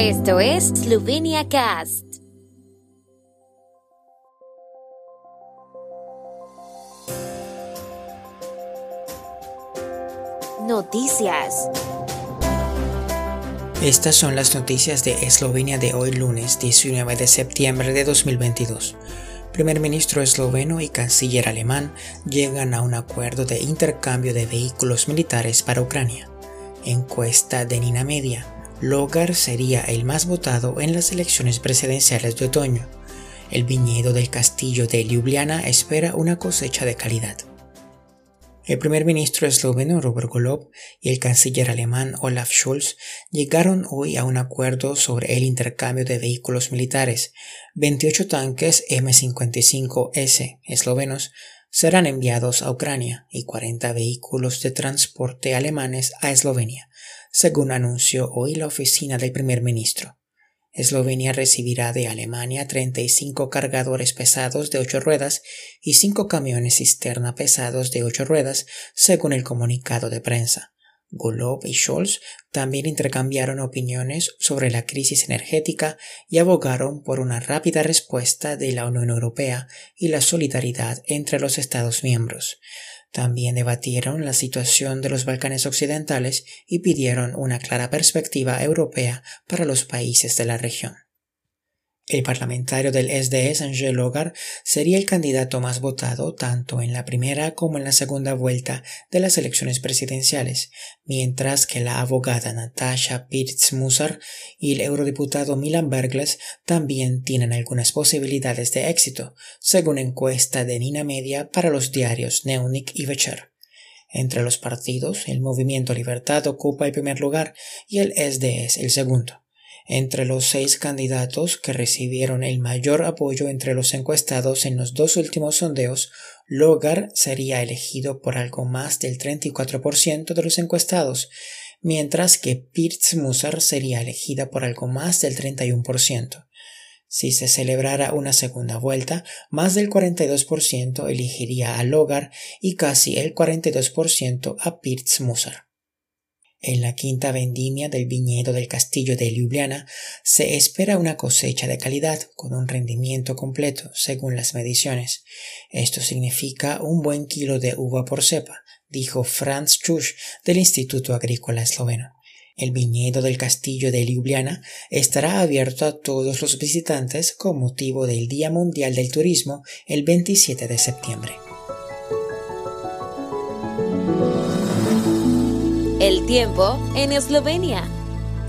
Esto es Slovenia Cast. Noticias. Estas son las noticias de Eslovenia de hoy lunes 19 de septiembre de 2022. Primer ministro esloveno y canciller alemán llegan a un acuerdo de intercambio de vehículos militares para Ucrania. Encuesta de Nina Media. Logar sería el más votado en las elecciones presidenciales de otoño. El viñedo del castillo de Ljubljana espera una cosecha de calidad. El primer ministro esloveno Robert Golob y el canciller alemán Olaf Scholz llegaron hoy a un acuerdo sobre el intercambio de vehículos militares. 28 tanques M55S eslovenos serán enviados a Ucrania y 40 vehículos de transporte alemanes a Eslovenia, según anunció hoy la oficina del primer ministro. Eslovenia recibirá de Alemania 35 cargadores pesados de 8 ruedas y 5 camiones cisterna pesados de 8 ruedas, según el comunicado de prensa. Golob y Scholz también intercambiaron opiniones sobre la crisis energética y abogaron por una rápida respuesta de la Unión Europea y la solidaridad entre los Estados miembros. También debatieron la situación de los Balcanes occidentales y pidieron una clara perspectiva europea para los países de la región. El parlamentario del SDS, Angel Logar, sería el candidato más votado tanto en la primera como en la segunda vuelta de las elecciones presidenciales, mientras que la abogada Natasha Pirtz-Musar y el eurodiputado Milan Bergles también tienen algunas posibilidades de éxito, según encuesta de Nina Media para los diarios Neunik y Vecher. Entre los partidos, el Movimiento Libertad ocupa el primer lugar y el SDS el segundo. Entre los seis candidatos que recibieron el mayor apoyo entre los encuestados en los dos últimos sondeos, Logar sería elegido por algo más del 34% de los encuestados, mientras que Pirtz Musar sería elegida por algo más del 31%. Si se celebrara una segunda vuelta, más del 42% elegiría a Logar y casi el 42% a Pirtz Musar. En la quinta vendimia del viñedo del castillo de Ljubljana se espera una cosecha de calidad con un rendimiento completo según las mediciones. Esto significa un buen kilo de uva por cepa, dijo Franz Chusch del Instituto Agrícola Esloveno. El viñedo del castillo de Ljubljana estará abierto a todos los visitantes con motivo del Día Mundial del Turismo el 27 de septiembre. El tiempo en Eslovenia.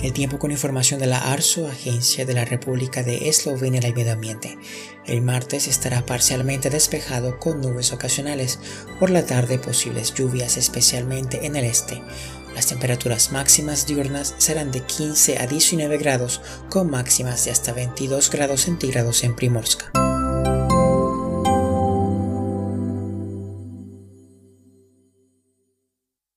El tiempo con información de la ARSO, Agencia de la República de Eslovenia del Medio Ambiente. El martes estará parcialmente despejado con nubes ocasionales. Por la tarde posibles lluvias especialmente en el este. Las temperaturas máximas diurnas serán de 15 a 19 grados con máximas de hasta 22 grados centígrados en Primorska.